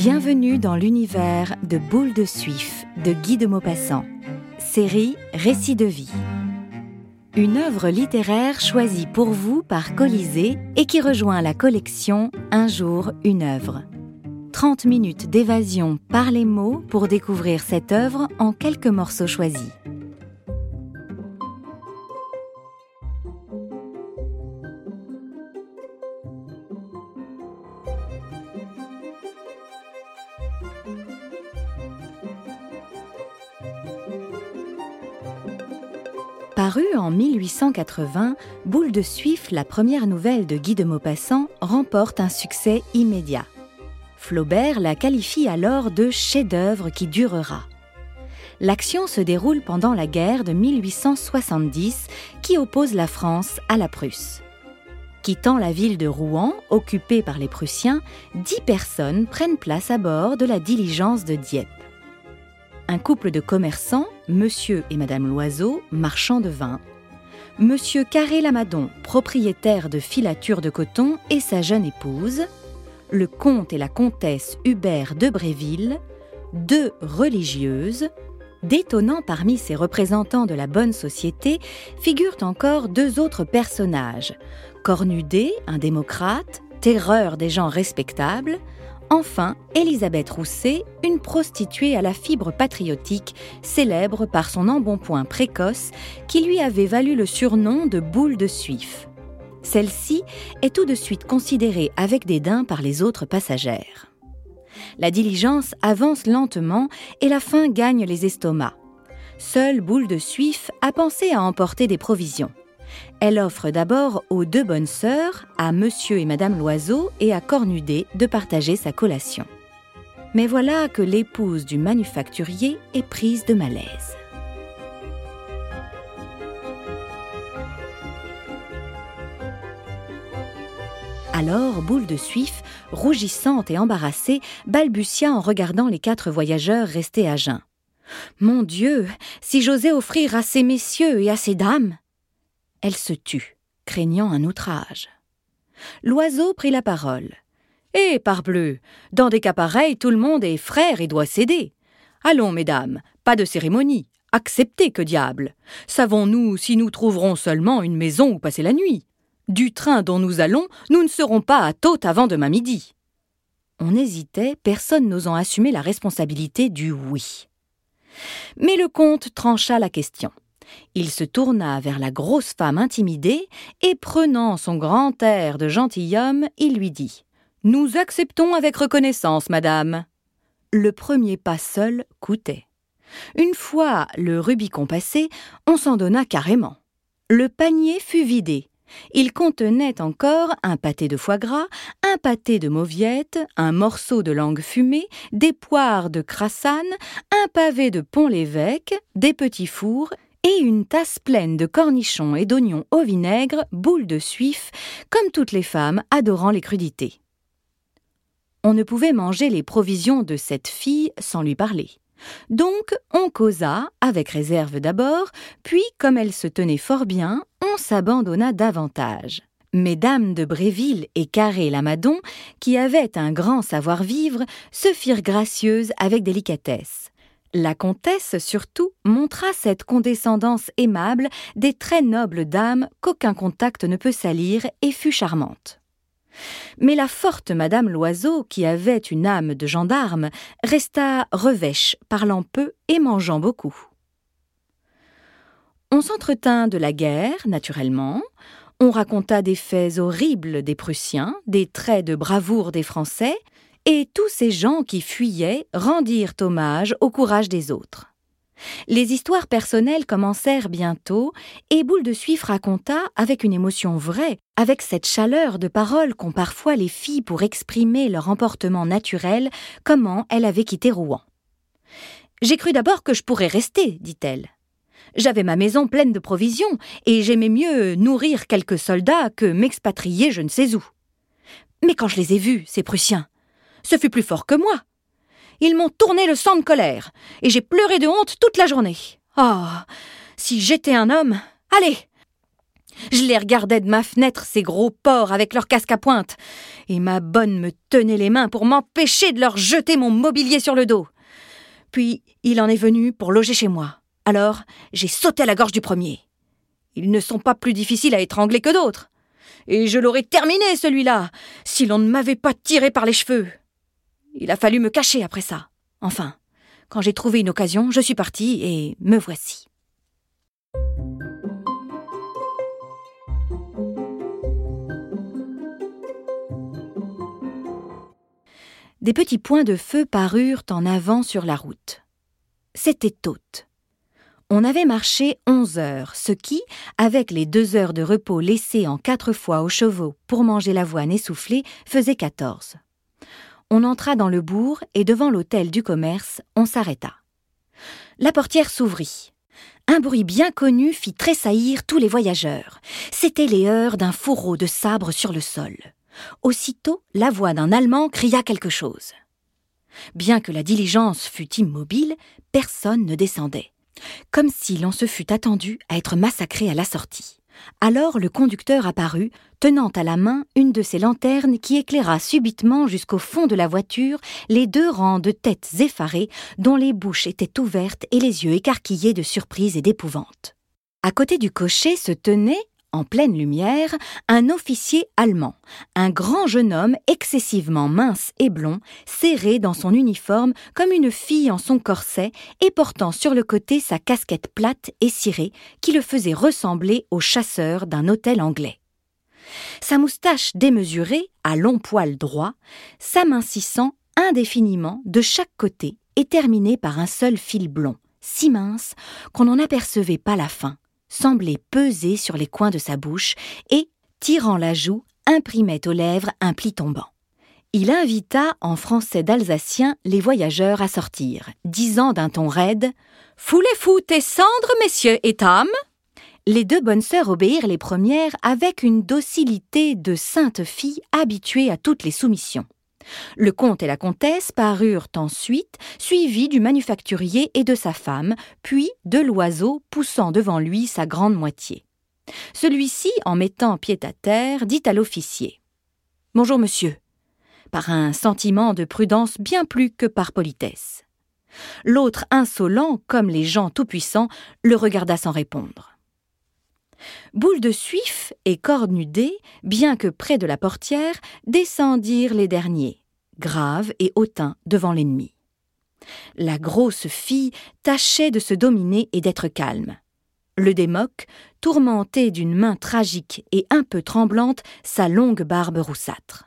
Bienvenue dans l'univers de Boule de Suif de Guy de Maupassant. Série Récits de vie. Une œuvre littéraire choisie pour vous par Colisée et qui rejoint la collection Un jour, une œuvre. 30 minutes d'évasion par les mots pour découvrir cette œuvre en quelques morceaux choisis. En 1880, Boule de Suif, la première nouvelle de Guy de Maupassant, remporte un succès immédiat. Flaubert la qualifie alors de chef-d'œuvre qui durera. L'action se déroule pendant la guerre de 1870 qui oppose la France à la Prusse. Quittant la ville de Rouen, occupée par les Prussiens, dix personnes prennent place à bord de la diligence de Dieppe un couple de commerçants, monsieur et madame Loiseau, marchands de vin, monsieur Carré Lamadon, propriétaire de filature de coton, et sa jeune épouse, le comte et la comtesse Hubert de Bréville, deux religieuses, Détonnant parmi ces représentants de la bonne société figurent encore deux autres personnages. Cornudet, un démocrate, terreur des gens respectables, Enfin, Elisabeth Rousset, une prostituée à la fibre patriotique, célèbre par son embonpoint précoce qui lui avait valu le surnom de boule de suif. Celle-ci est tout de suite considérée avec dédain par les autres passagères. La diligence avance lentement et la faim gagne les estomacs. Seule Boule de Suif a pensé à emporter des provisions. Elle offre d'abord aux deux bonnes sœurs, à monsieur et madame Loiseau et à Cornudet, de partager sa collation. Mais voilà que l'épouse du manufacturier est prise de malaise. Alors, Boule de Suif, rougissante et embarrassée, balbutia en regardant les quatre voyageurs restés à jeun. Mon Dieu, si j'osais offrir à ces messieurs et à ces dames elle se tut, craignant un outrage. L'oiseau prit la parole. Eh, parbleu, dans des cas pareils, tout le monde est frère et doit céder. Allons, mesdames, pas de cérémonie. Acceptez que diable. Savons-nous si nous trouverons seulement une maison où passer la nuit? Du train dont nous allons, nous ne serons pas à Tôte avant demain midi. On hésitait, personne n'osant assumer la responsabilité du oui. Mais le comte trancha la question. Il se tourna vers la grosse femme intimidée et prenant son grand air de gentilhomme, il lui dit Nous acceptons avec reconnaissance, madame. Le premier pas seul coûtait. Une fois le Rubicon passé, on s'en donna carrément. Le panier fut vidé. Il contenait encore un pâté de foie gras, un pâté de mauviette, un morceau de langue fumée, des poires de crassane, un pavé de pont-l'évêque, des petits fours et une tasse pleine de cornichons et d'oignons au vinaigre, boule de suif, comme toutes les femmes adorant les crudités. On ne pouvait manger les provisions de cette fille sans lui parler. Donc on causa, avec réserve d'abord, puis, comme elle se tenait fort bien, on s'abandonna davantage. Mesdames de Bréville et Carré-Lamadon, qui avaient un grand savoir-vivre, se firent gracieuses avec délicatesse. La comtesse surtout montra cette condescendance aimable des très nobles dames qu'aucun contact ne peut salir et fut charmante. Mais la forte Madame Loiseau, qui avait une âme de gendarme, resta revêche, parlant peu et mangeant beaucoup. On s'entretint de la guerre, naturellement, on raconta des faits horribles des Prussiens, des traits de bravoure des Français, et tous ces gens qui fuyaient rendirent hommage au courage des autres. Les histoires personnelles commencèrent bientôt, et Boule de Suif raconta, avec une émotion vraie, avec cette chaleur de parole qu'ont parfois les filles pour exprimer leur emportement naturel, comment elle avait quitté Rouen. J'ai cru d'abord que je pourrais rester, dit-elle. J'avais ma maison pleine de provisions, et j'aimais mieux nourrir quelques soldats que m'expatrier je ne sais où. Mais quand je les ai vus, ces Prussiens, ce fut plus fort que moi. Ils m'ont tourné le sang de colère, et j'ai pleuré de honte toute la journée. Ah. Si j'étais un homme. Allez. Je les regardais de ma fenêtre, ces gros porcs avec leurs casques à pointe. Et ma bonne me tenait les mains pour m'empêcher de leur jeter mon mobilier sur le dos. Puis il en est venu pour loger chez moi. Alors j'ai sauté à la gorge du premier. Ils ne sont pas plus difficiles à étrangler que d'autres. Et je l'aurais terminé, celui-là, si l'on ne m'avait pas tiré par les cheveux. Il a fallu me cacher après ça. Enfin, quand j'ai trouvé une occasion, je suis partie et me voici. Des petits points de feu parurent en avant sur la route. C'était haute. On avait marché onze heures, ce qui, avec les deux heures de repos laissées en quatre fois aux chevaux pour manger l'avoine essoufflée, faisait quatorze. On entra dans le bourg et devant l'hôtel du commerce, on s'arrêta. La portière s'ouvrit. Un bruit bien connu fit tressaillir tous les voyageurs. C'étaient les heures d'un fourreau de sabre sur le sol. Aussitôt, la voix d'un Allemand cria quelque chose. Bien que la diligence fût immobile, personne ne descendait comme si l'on se fût attendu à être massacré à la sortie. Alors le conducteur apparut, tenant à la main une de ces lanternes qui éclaira subitement jusqu'au fond de la voiture les deux rangs de têtes effarées dont les bouches étaient ouvertes et les yeux écarquillés de surprise et d'épouvante. À côté du cocher se tenait, en pleine lumière, un officier allemand, un grand jeune homme excessivement mince et blond, serré dans son uniforme comme une fille en son corset et portant sur le côté sa casquette plate et cirée qui le faisait ressembler au chasseur d'un hôtel anglais. Sa moustache démesurée, à longs poils droits, s'amincissant indéfiniment de chaque côté et terminée par un seul fil blond, si mince qu'on n'en apercevait pas la fin semblait peser sur les coins de sa bouche et, tirant la joue, imprimait aux lèvres un pli tombant. Il invita en français d'alsacien les voyageurs à sortir, disant d'un ton raide Foulez-vous tes cendres, messieurs et dames? Les deux bonnes sœurs obéirent les premières avec une docilité de saintes filles habituées à toutes les soumissions. Le comte et la comtesse parurent ensuite, suivis du manufacturier et de sa femme, puis de l'oiseau poussant devant lui sa grande moitié. Celui-ci, en mettant pied à terre, dit à l'officier Bonjour, monsieur, par un sentiment de prudence bien plus que par politesse. L'autre, insolent comme les gens tout-puissants, le regarda sans répondre. Boule de Suif et Cornudé, bien que près de la portière, descendirent les derniers, graves et hautains devant l'ennemi. La grosse fille tâchait de se dominer et d'être calme. Le démoc, tourmenté d'une main tragique et un peu tremblante, sa longue barbe roussâtre.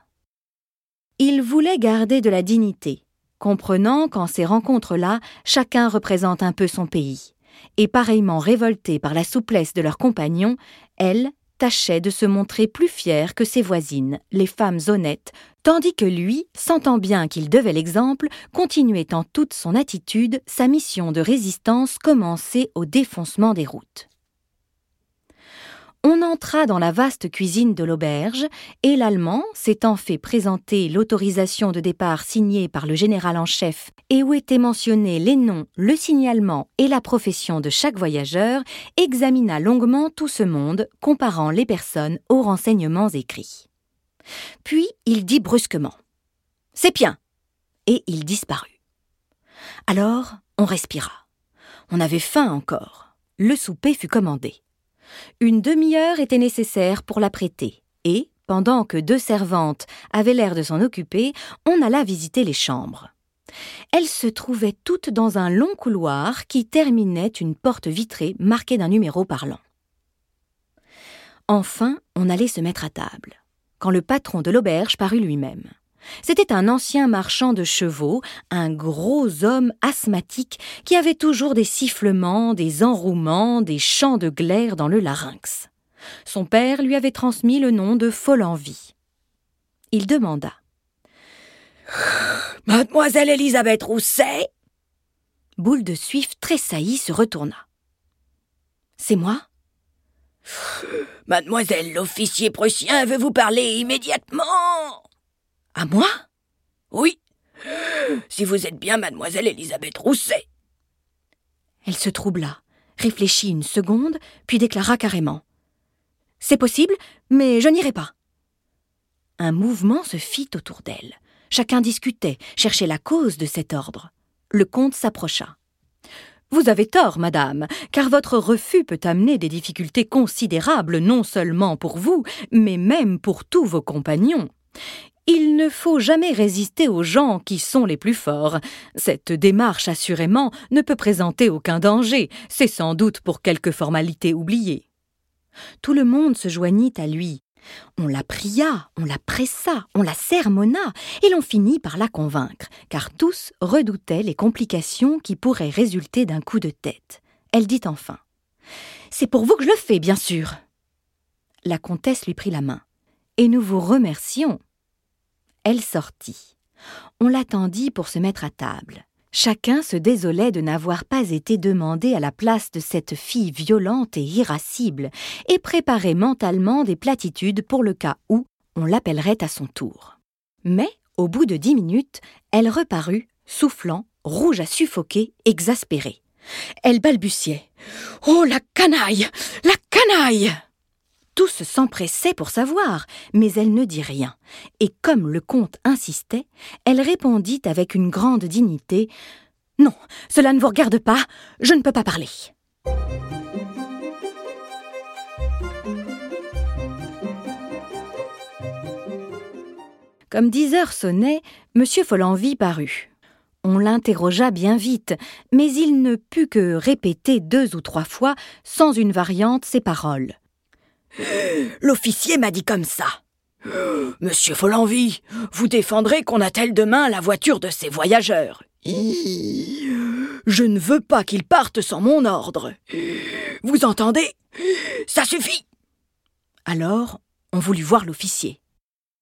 Il voulait garder de la dignité, comprenant qu'en ces rencontres-là, chacun représente un peu son pays et pareillement révoltées par la souplesse de leurs compagnons, elles tâchaient de se montrer plus fières que ses voisines, les femmes honnêtes, tandis que lui, sentant bien qu'il devait l'exemple, continuait en toute son attitude sa mission de résistance commencée au défoncement des routes. On entra dans la vaste cuisine de l'auberge, et l'Allemand, s'étant fait présenter l'autorisation de départ signée par le général en chef et où étaient mentionnés les noms, le signalement et la profession de chaque voyageur, examina longuement tout ce monde, comparant les personnes aux renseignements écrits. Puis il dit brusquement C'est bien et il disparut. Alors on respira. On avait faim encore. Le souper fut commandé. Une demi-heure était nécessaire pour l'apprêter, et, pendant que deux servantes avaient l'air de s'en occuper, on alla visiter les chambres. Elles se trouvaient toutes dans un long couloir qui terminait une porte vitrée marquée d'un numéro parlant. Enfin, on allait se mettre à table, quand le patron de l'auberge parut lui-même. C'était un ancien marchand de chevaux, un gros homme asthmatique qui avait toujours des sifflements, des enrouements, des chants de glaire dans le larynx. Son père lui avait transmis le nom de Folenvie. Il demanda Mademoiselle Élisabeth Rousset? Boule de Suif tressaillit se retourna. C'est moi? Mademoiselle l'officier prussien veut vous parler immédiatement. À moi? Oui. Si vous êtes bien mademoiselle Élisabeth Rousset. Elle se troubla, réfléchit une seconde, puis déclara carrément. C'est possible, mais je n'irai pas. Un mouvement se fit autour d'elle. Chacun discutait, cherchait la cause de cet ordre. Le comte s'approcha. Vous avez tort, madame, car votre refus peut amener des difficultés considérables non seulement pour vous, mais même pour tous vos compagnons. Il ne faut jamais résister aux gens qui sont les plus forts. Cette démarche, assurément, ne peut présenter aucun danger, c'est sans doute pour quelque formalité oubliée. Tout le monde se joignit à lui. On la pria, on la pressa, on la sermonna, et l'on finit par la convaincre, car tous redoutaient les complications qui pourraient résulter d'un coup de tête. Elle dit enfin. C'est pour vous que je le fais, bien sûr. La comtesse lui prit la main. Et nous vous remercions. Elle sortit. On l'attendit pour se mettre à table. Chacun se désolait de n'avoir pas été demandé à la place de cette fille violente et irascible, et préparait mentalement des platitudes pour le cas où on l'appellerait à son tour. Mais, au bout de dix minutes, elle reparut, soufflant, rouge à suffoquer, exaspérée. Elle balbutiait. Oh la canaille. La canaille. Tous s'empressaient pour savoir, mais elle ne dit rien, et comme le comte insistait, elle répondit avec une grande dignité Non, cela ne vous regarde pas, je ne peux pas parler. Comme dix heures sonnaient, M. Follenvie parut. On l'interrogea bien vite, mais il ne put que répéter deux ou trois fois, sans une variante, ces paroles. L'officier m'a dit comme ça. Monsieur Follenvie, vous défendrez qu'on attelle demain la voiture de ces voyageurs. Je ne veux pas qu'ils partent sans mon ordre. Vous entendez? Ça suffit. Alors, on voulut voir l'officier.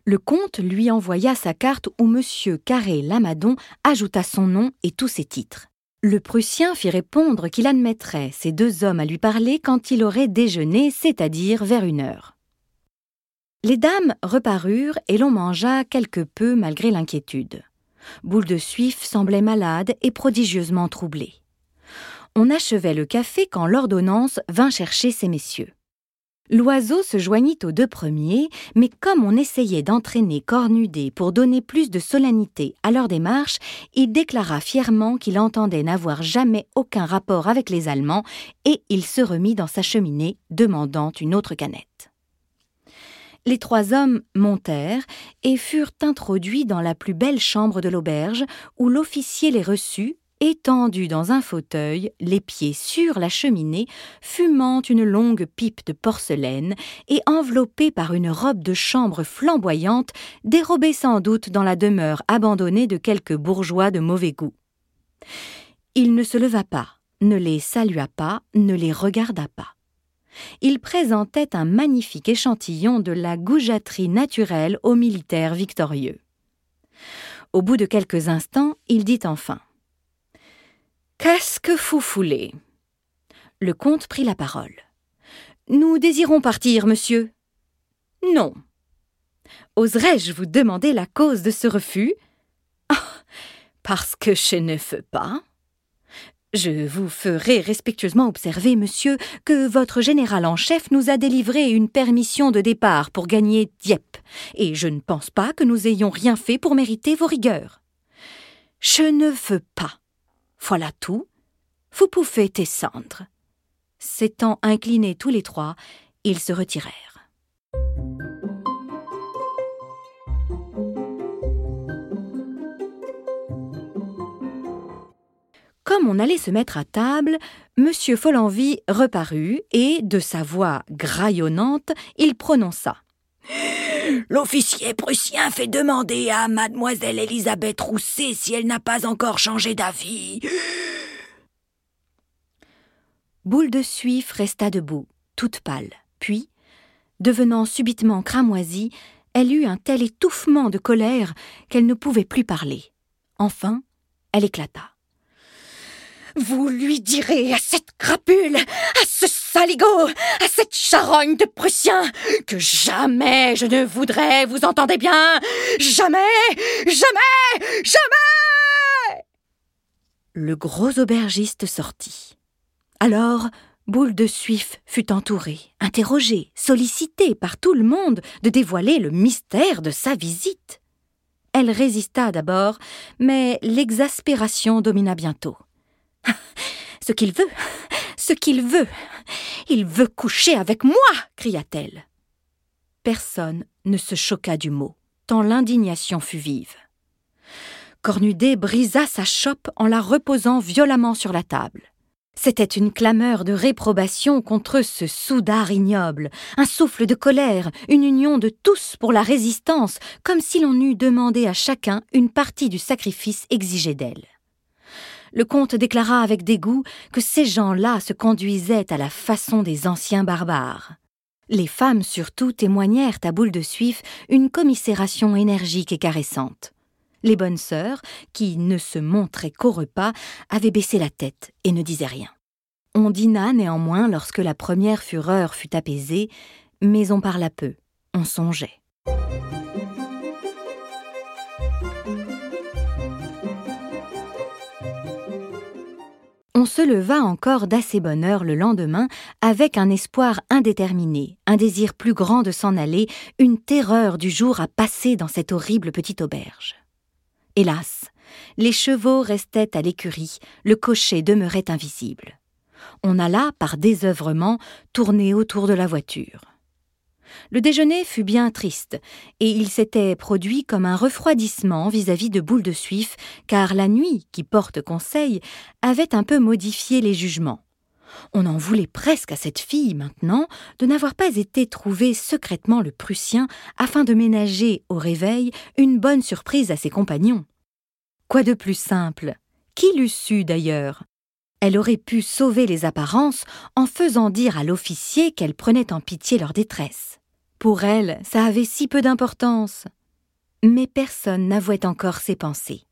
Le comte lui envoya sa carte où M. Carré Lamadon ajouta son nom et tous ses titres. Le Prussien fit répondre qu'il admettrait ces deux hommes à lui parler quand il aurait déjeuné, c'est-à-dire vers une heure. Les dames reparurent et l'on mangea quelque peu malgré l'inquiétude. Boule de Suif semblait malade et prodigieusement troublée. On achevait le café quand l'ordonnance vint chercher ces messieurs. L'oiseau se joignit aux deux premiers, mais comme on essayait d'entraîner Cornudet pour donner plus de solennité à leur démarche, il déclara fièrement qu'il entendait n'avoir jamais aucun rapport avec les Allemands, et il se remit dans sa cheminée, demandant une autre canette. Les trois hommes montèrent et furent introduits dans la plus belle chambre de l'auberge, où l'officier les reçut étendu dans un fauteuil, les pieds sur la cheminée, fumant une longue pipe de porcelaine et enveloppé par une robe de chambre flamboyante, dérobée sans doute dans la demeure abandonnée de quelques bourgeois de mauvais goût. Il ne se leva pas, ne les salua pas, ne les regarda pas. Il présentait un magnifique échantillon de la goujaterie naturelle aux militaires victorieux. Au bout de quelques instants, il dit enfin Qu'est-ce que vous foulez Le comte prit la parole. Nous désirons partir, monsieur. Non. Oserais-je vous demander la cause de ce refus? Ah, Parce que je ne veux pas. Je vous ferai respectueusement observer, monsieur, que votre général en chef nous a délivré une permission de départ pour gagner Dieppe, et je ne pense pas que nous ayons rien fait pour mériter vos rigueurs. Je ne veux pas. Voilà tout. Vous pouvez descendre. S'étant inclinés tous les trois, ils se retirèrent. Comme on allait se mettre à table, M. Follenvie reparut et, de sa voix graillonnante, il prononça L'officier prussien fait demander à mademoiselle Elisabeth Rousset si elle n'a pas encore changé d'avis. Boule de Suif resta debout, toute pâle. Puis, devenant subitement cramoisie, elle eut un tel étouffement de colère qu'elle ne pouvait plus parler. Enfin, elle éclata. Vous lui direz à cette crapule, à ce saligot, à cette charogne de Prussien, que jamais je ne voudrais, vous entendez bien, jamais, jamais, jamais. Le gros aubergiste sortit. Alors, Boule de Suif fut entourée, interrogée, sollicitée par tout le monde de dévoiler le mystère de sa visite. Elle résista d'abord, mais l'exaspération domina bientôt. Ce qu'il veut, ce qu'il veut, il veut coucher avec moi, cria-t-elle. Personne ne se choqua du mot, tant l'indignation fut vive. Cornudet brisa sa chope en la reposant violemment sur la table. C'était une clameur de réprobation contre ce soudard ignoble, un souffle de colère, une union de tous pour la résistance, comme si l'on eût demandé à chacun une partie du sacrifice exigé d'elle. Le comte déclara avec dégoût que ces gens-là se conduisaient à la façon des anciens barbares. Les femmes surtout témoignèrent à boule de suif une commisération énergique et caressante. Les bonnes sœurs, qui ne se montraient qu'au repas, avaient baissé la tête et ne disaient rien. On dîna néanmoins lorsque la première fureur fut apaisée, mais on parla peu, on songeait. On se leva encore d'assez bonne heure le lendemain avec un espoir indéterminé, un désir plus grand de s'en aller, une terreur du jour à passer dans cette horrible petite auberge. Hélas, les chevaux restaient à l'écurie, le cocher demeurait invisible. On alla, par désœuvrement, tourner autour de la voiture. Le déjeuner fut bien triste, et il s'était produit comme un refroidissement vis-à-vis de Boule de Suif, car la nuit, qui porte conseil, avait un peu modifié les jugements. On en voulait presque à cette fille maintenant de n'avoir pas été trouver secrètement le Prussien afin de ménager au réveil une bonne surprise à ses compagnons. Quoi de plus simple? Qui l'eût su d'ailleurs? Elle aurait pu sauver les apparences en faisant dire à l'officier qu'elle prenait en pitié leur détresse. Pour elle, ça avait si peu d'importance. Mais personne n'avouait encore ses pensées.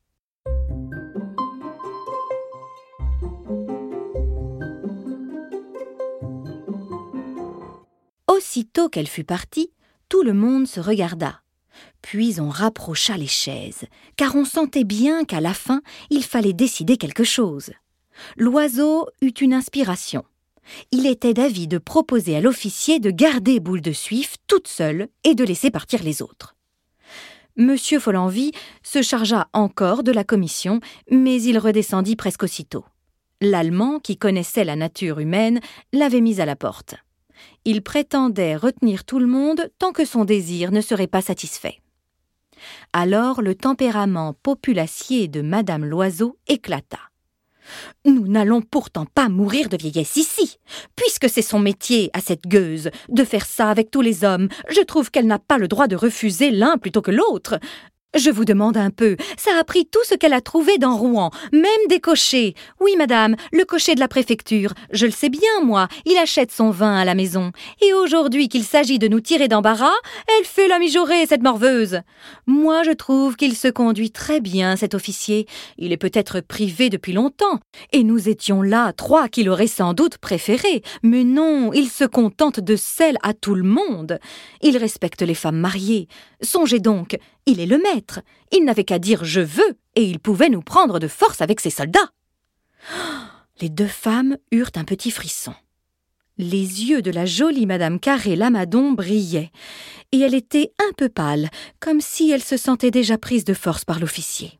Aussitôt qu'elle fut partie, tout le monde se regarda. Puis on rapprocha les chaises, car on sentait bien qu'à la fin il fallait décider quelque chose. L'oiseau eut une inspiration. Il était d'avis de proposer à l'officier de garder Boule de Suif toute seule et de laisser partir les autres. Monsieur Follenvie se chargea encore de la commission, mais il redescendit presque aussitôt. L'Allemand, qui connaissait la nature humaine, l'avait mis à la porte il prétendait retenir tout le monde tant que son désir ne serait pas satisfait. Alors le tempérament populacier de Madame Loiseau éclata. Nous n'allons pourtant pas mourir de vieillesse ici. Puisque c'est son métier à cette gueuse de faire ça avec tous les hommes, je trouve qu'elle n'a pas le droit de refuser l'un plutôt que l'autre. Je vous demande un peu. Ça a pris tout ce qu'elle a trouvé dans Rouen, même des cochers. Oui, madame, le cocher de la préfecture. Je le sais bien, moi. Il achète son vin à la maison. Et aujourd'hui qu'il s'agit de nous tirer d'embarras, elle fait la mijaurée, cette morveuse. Moi, je trouve qu'il se conduit très bien, cet officier. Il est peut-être privé depuis longtemps. Et nous étions là, trois qu'il aurait sans doute préféré. Mais non, il se contente de celle à tout le monde. Il respecte les femmes mariées. Songez donc, il est le maître. Il n'avait qu'à dire je veux, et il pouvait nous prendre de force avec ses soldats. Les deux femmes eurent un petit frisson. Les yeux de la jolie Madame Carré Lamadon brillaient, et elle était un peu pâle, comme si elle se sentait déjà prise de force par l'officier.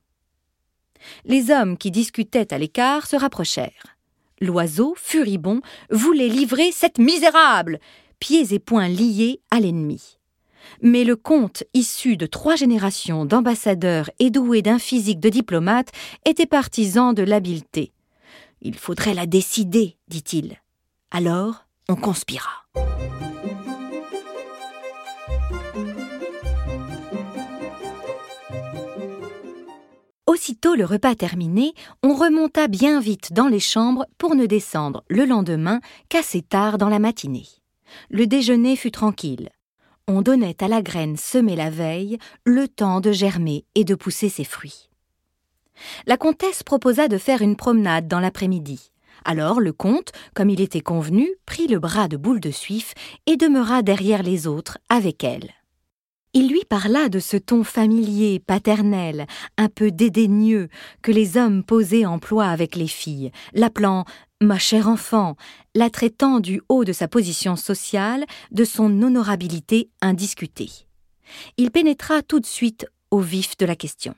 Les hommes qui discutaient à l'écart se rapprochèrent. L'oiseau, furibond, voulait livrer cette misérable, pieds et poings liés à l'ennemi mais le comte, issu de trois générations d'ambassadeurs et doué d'un physique de diplomate, était partisan de l'habileté. Il faudrait la décider, dit-il. Alors, on conspira. Aussitôt le repas terminé, on remonta bien vite dans les chambres pour ne descendre le lendemain qu'assez tard dans la matinée. Le déjeuner fut tranquille on donnait à la graine semée la veille le temps de germer et de pousser ses fruits. La comtesse proposa de faire une promenade dans l'après-midi. Alors le comte, comme il était convenu, prit le bras de Boule de Suif et demeura derrière les autres avec elle. Il lui parla de ce ton familier, paternel, un peu dédaigneux, que les hommes posés emploient avec les filles, l'appelant Ma chère enfant, la traitant du haut de sa position sociale, de son honorabilité indiscutée. Il pénétra tout de suite au vif de la question.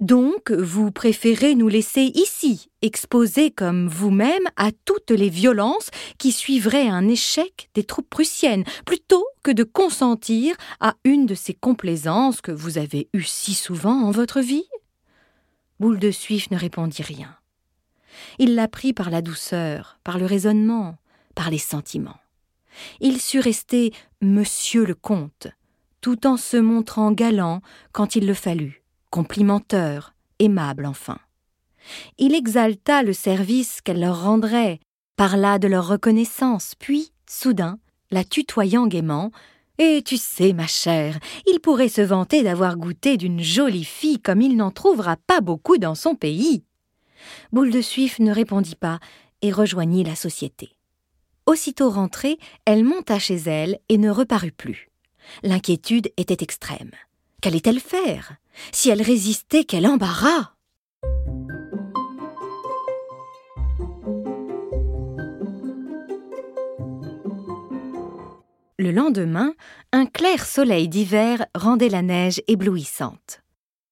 Donc, vous préférez nous laisser ici, exposés comme vous-même à toutes les violences qui suivraient un échec des troupes prussiennes, plutôt que de consentir à une de ces complaisances que vous avez eues si souvent en votre vie? Boule de Suif ne répondit rien. Il la prit par la douceur, par le raisonnement, par les sentiments. Il sut rester Monsieur le comte, tout en se montrant galant quand il le fallut, complimenteur, aimable enfin. Il exalta le service qu'elle leur rendrait, parla de leur reconnaissance, puis, soudain, la tutoyant gaiement, et tu sais, ma chère, il pourrait se vanter d'avoir goûté d'une jolie fille comme il n'en trouvera pas beaucoup dans son pays. Boule de Suif ne répondit pas et rejoignit la société. Aussitôt rentrée, elle monta chez elle et ne reparut plus. L'inquiétude était extrême. Qu'allait-elle faire Si elle résistait, quel embarras? Le lendemain, un clair soleil d'hiver rendait la neige éblouissante.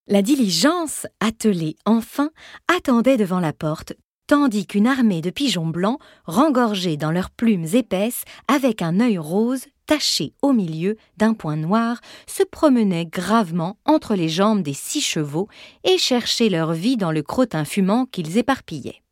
La diligence, attelée enfin, attendait devant la porte, tandis qu'une armée de pigeons blancs, rengorgés dans leurs plumes épaisses, avec un œil rose taché au milieu d'un point noir, se promenaient gravement entre les jambes des six chevaux et cherchaient leur vie dans le crottin fumant qu'ils éparpillaient.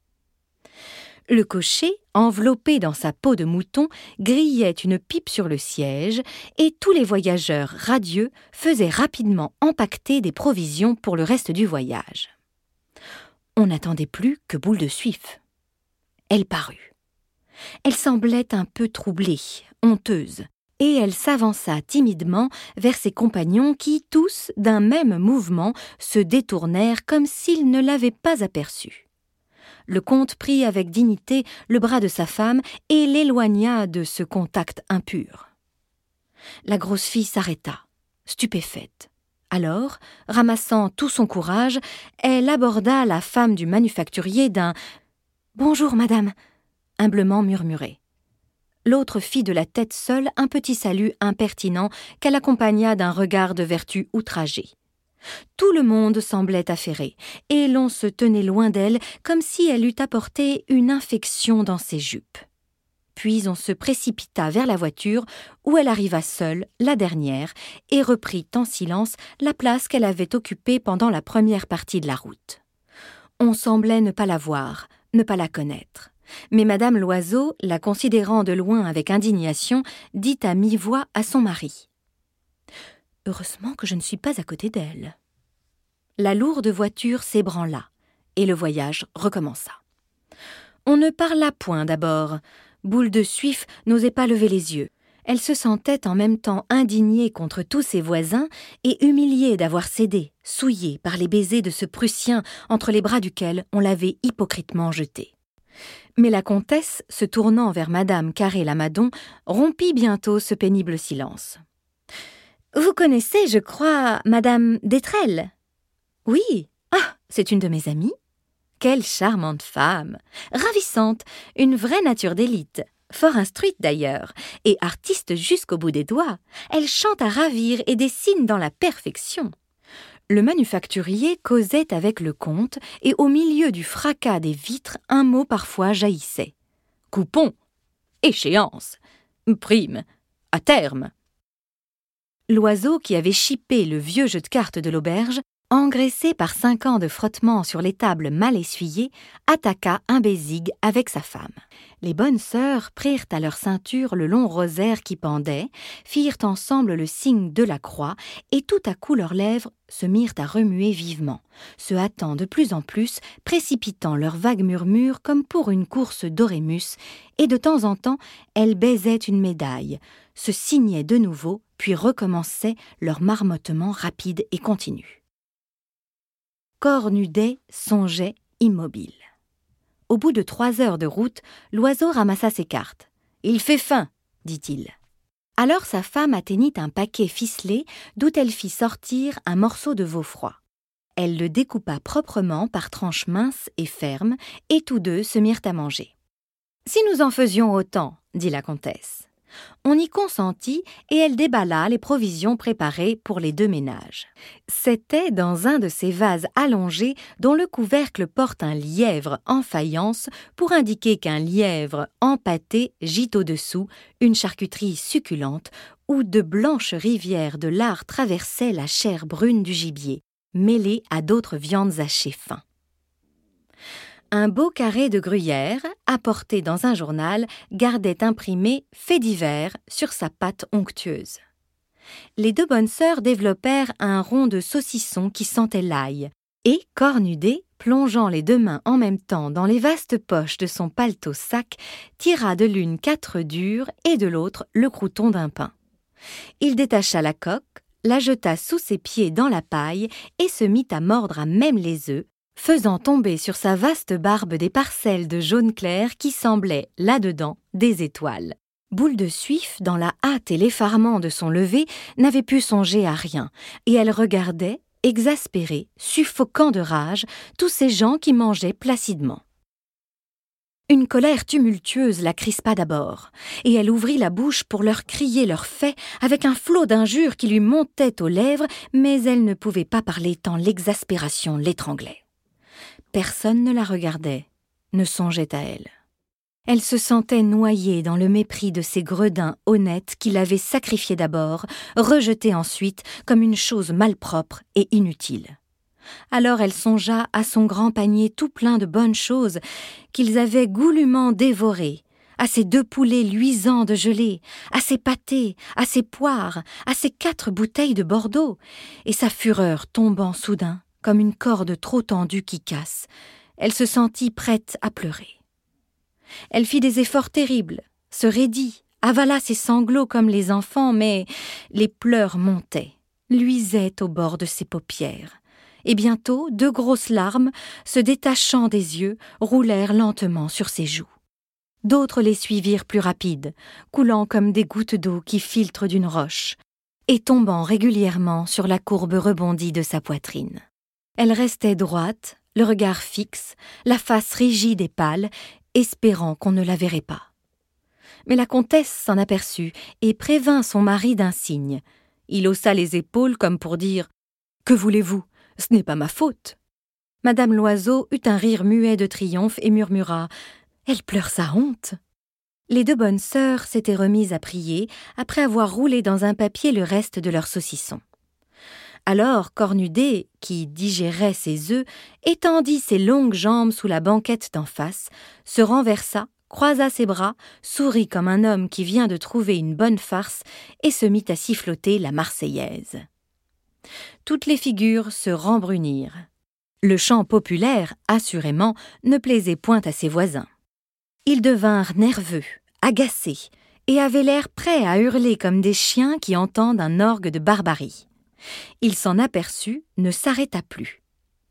Le cocher, enveloppé dans sa peau de mouton, grillait une pipe sur le siège, et tous les voyageurs radieux faisaient rapidement empaqueter des provisions pour le reste du voyage. On n'attendait plus que Boule de Suif. Elle parut. Elle semblait un peu troublée, honteuse, et elle s'avança timidement vers ses compagnons qui, tous, d'un même mouvement, se détournèrent comme s'ils ne l'avaient pas aperçue le comte prit avec dignité le bras de sa femme et l'éloigna de ce contact impur. La grosse fille s'arrêta, stupéfaite. Alors, ramassant tout son courage, elle aborda la femme du manufacturier d'un Bonjour, madame, humblement murmuré. L'autre fit de la tête seule un petit salut impertinent qu'elle accompagna d'un regard de vertu outragé. Tout le monde semblait affairé, et l'on se tenait loin d'elle comme si elle eût apporté une infection dans ses jupes. Puis on se précipita vers la voiture, où elle arriva seule, la dernière, et reprit en silence la place qu'elle avait occupée pendant la première partie de la route. On semblait ne pas la voir, ne pas la connaître. Mais madame Loiseau, la considérant de loin avec indignation, dit à mi-voix à son mari. Heureusement que je ne suis pas à côté d'elle. La lourde voiture s'ébranla, et le voyage recommença. On ne parla point d'abord. Boule de Suif n'osait pas lever les yeux. Elle se sentait en même temps indignée contre tous ses voisins et humiliée d'avoir cédé, souillée par les baisers de ce Prussien entre les bras duquel on l'avait hypocritement jeté. Mais la comtesse, se tournant vers madame Carré Lamadon, rompit bientôt ce pénible silence. Vous connaissez, je crois, Madame Détrelle Oui. Ah, c'est une de mes amies. Quelle charmante femme Ravissante Une vraie nature d'élite Fort instruite d'ailleurs, et artiste jusqu'au bout des doigts. Elle chante à ravir et dessine dans la perfection. Le manufacturier causait avec le comte, et au milieu du fracas des vitres, un mot parfois jaillissait. Coupon Échéance Prime À terme L'oiseau qui avait chippé le vieux jeu de cartes de l'auberge, engraissé par cinq ans de frottement sur les tables mal essuyées, attaqua un bésigue avec sa femme. Les bonnes sœurs prirent à leur ceinture le long rosaire qui pendait, firent ensemble le signe de la croix, et tout à coup leurs lèvres se mirent à remuer vivement, se hâtant de plus en plus, précipitant leurs vagues murmures comme pour une course d'orémus, et de temps en temps elles baisaient une médaille, se signaient de nouveau, puis recommençaient leur marmottement rapide et continu. Cornudet songeait immobile. Au bout de trois heures de route, l'oiseau ramassa ses cartes. Il fait faim, dit-il. Alors sa femme atteignit un paquet ficelé d'où elle fit sortir un morceau de veau froid. Elle le découpa proprement par tranches minces et fermes, et tous deux se mirent à manger. Si nous en faisions autant, dit la comtesse. On y consentit et elle déballa les provisions préparées pour les deux ménages. C'était dans un de ces vases allongés dont le couvercle porte un lièvre en faïence pour indiquer qu'un lièvre empâté gît au-dessous une charcuterie succulente où de blanches rivières de lard traversaient la chair brune du gibier, mêlée à d'autres viandes hachées fin. Un beau carré de gruyère, apporté dans un journal, gardait imprimé Fait divers sur sa pâte onctueuse. Les deux bonnes sœurs développèrent un rond de saucisson qui sentait l'ail, et Cornudet, plongeant les deux mains en même temps dans les vastes poches de son paletot sac, tira de l'une quatre durs et de l'autre le crouton d'un pain. Il détacha la coque, la jeta sous ses pieds dans la paille et se mit à mordre à même les œufs, faisant tomber sur sa vaste barbe des parcelles de jaune clair qui semblaient, là-dedans, des étoiles. Boule de Suif, dans la hâte et l'effarement de son lever, n'avait pu songer à rien, et elle regardait, exaspérée, suffocant de rage, tous ces gens qui mangeaient placidement. Une colère tumultueuse la crispa d'abord, et elle ouvrit la bouche pour leur crier leurs faits avec un flot d'injures qui lui montait aux lèvres, mais elle ne pouvait pas parler tant l'exaspération l'étranglait. Personne ne la regardait, ne songeait à elle. Elle se sentait noyée dans le mépris de ces gredins honnêtes qui l'avaient sacrifiée d'abord, rejetée ensuite comme une chose malpropre et inutile. Alors elle songea à son grand panier tout plein de bonnes choses qu'ils avaient goulûment dévorées, à ses deux poulets luisants de gelée, à ses pâtés, à ses poires, à ses quatre bouteilles de Bordeaux, et sa fureur tombant soudain, comme une corde trop tendue qui casse, elle se sentit prête à pleurer. Elle fit des efforts terribles, se raidit, avala ses sanglots comme les enfants, mais les pleurs montaient, luisaient au bord de ses paupières et bientôt deux grosses larmes, se détachant des yeux, roulèrent lentement sur ses joues. D'autres les suivirent plus rapides, coulant comme des gouttes d'eau qui filtrent d'une roche, et tombant régulièrement sur la courbe rebondie de sa poitrine. Elle restait droite, le regard fixe, la face rigide et pâle, espérant qu'on ne la verrait pas. Mais la comtesse s'en aperçut et prévint son mari d'un signe. Il haussa les épaules comme pour dire Que voulez-vous? Ce n'est pas ma faute. Madame Loiseau eut un rire muet de triomphe et murmura Elle pleure sa honte. Les deux bonnes sœurs s'étaient remises à prier après avoir roulé dans un papier le reste de leur saucisson. Alors Cornudet, qui digérait ses œufs, étendit ses longues jambes sous la banquette d'en face, se renversa, croisa ses bras, sourit comme un homme qui vient de trouver une bonne farce et se mit à siffloter la Marseillaise toutes les figures se rembrunirent. Le chant populaire, assurément, ne plaisait point à ses voisins. Ils devinrent nerveux, agacés, et avaient l'air prêts à hurler comme des chiens qui entendent un orgue de barbarie. Il s'en aperçut, ne s'arrêta plus.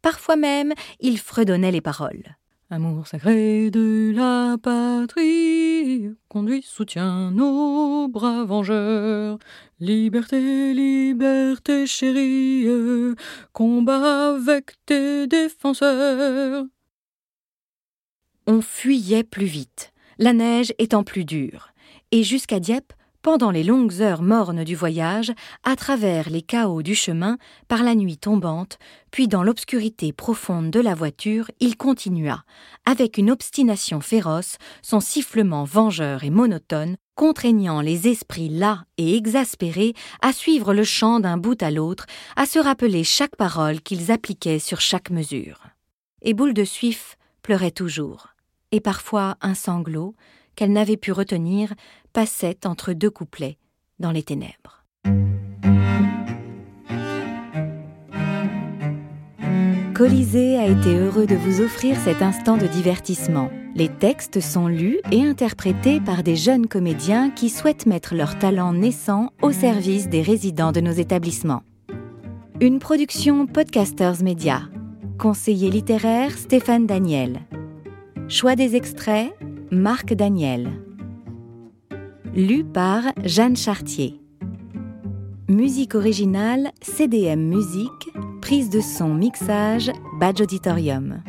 Parfois même, il fredonnait les paroles. Amour sacré de la patrie, conduit, soutient nos braves vengeurs. Liberté, liberté chérie, combat avec tes défenseurs. On fuyait plus vite, la neige étant plus dure, et jusqu'à Dieppe, pendant les longues heures mornes du voyage, à travers les chaos du chemin, par la nuit tombante, puis dans l'obscurité profonde de la voiture, il continua, avec une obstination féroce, son sifflement vengeur et monotone, contraignant les esprits las et exaspérés à suivre le chant d'un bout à l'autre, à se rappeler chaque parole qu'ils appliquaient sur chaque mesure. Et Boule de Suif pleurait toujours, et parfois un sanglot, qu'elle n'avait pu retenir, passait entre deux couplets dans les ténèbres. Colisée a été heureux de vous offrir cet instant de divertissement. Les textes sont lus et interprétés par des jeunes comédiens qui souhaitent mettre leur talent naissant au service des résidents de nos établissements. Une production Podcasters Media. Conseiller littéraire Stéphane Daniel. Choix des extraits Marc Daniel. Lu par Jeanne Chartier. Musique originale CDM Musique Prise de son, mixage, Badge Auditorium.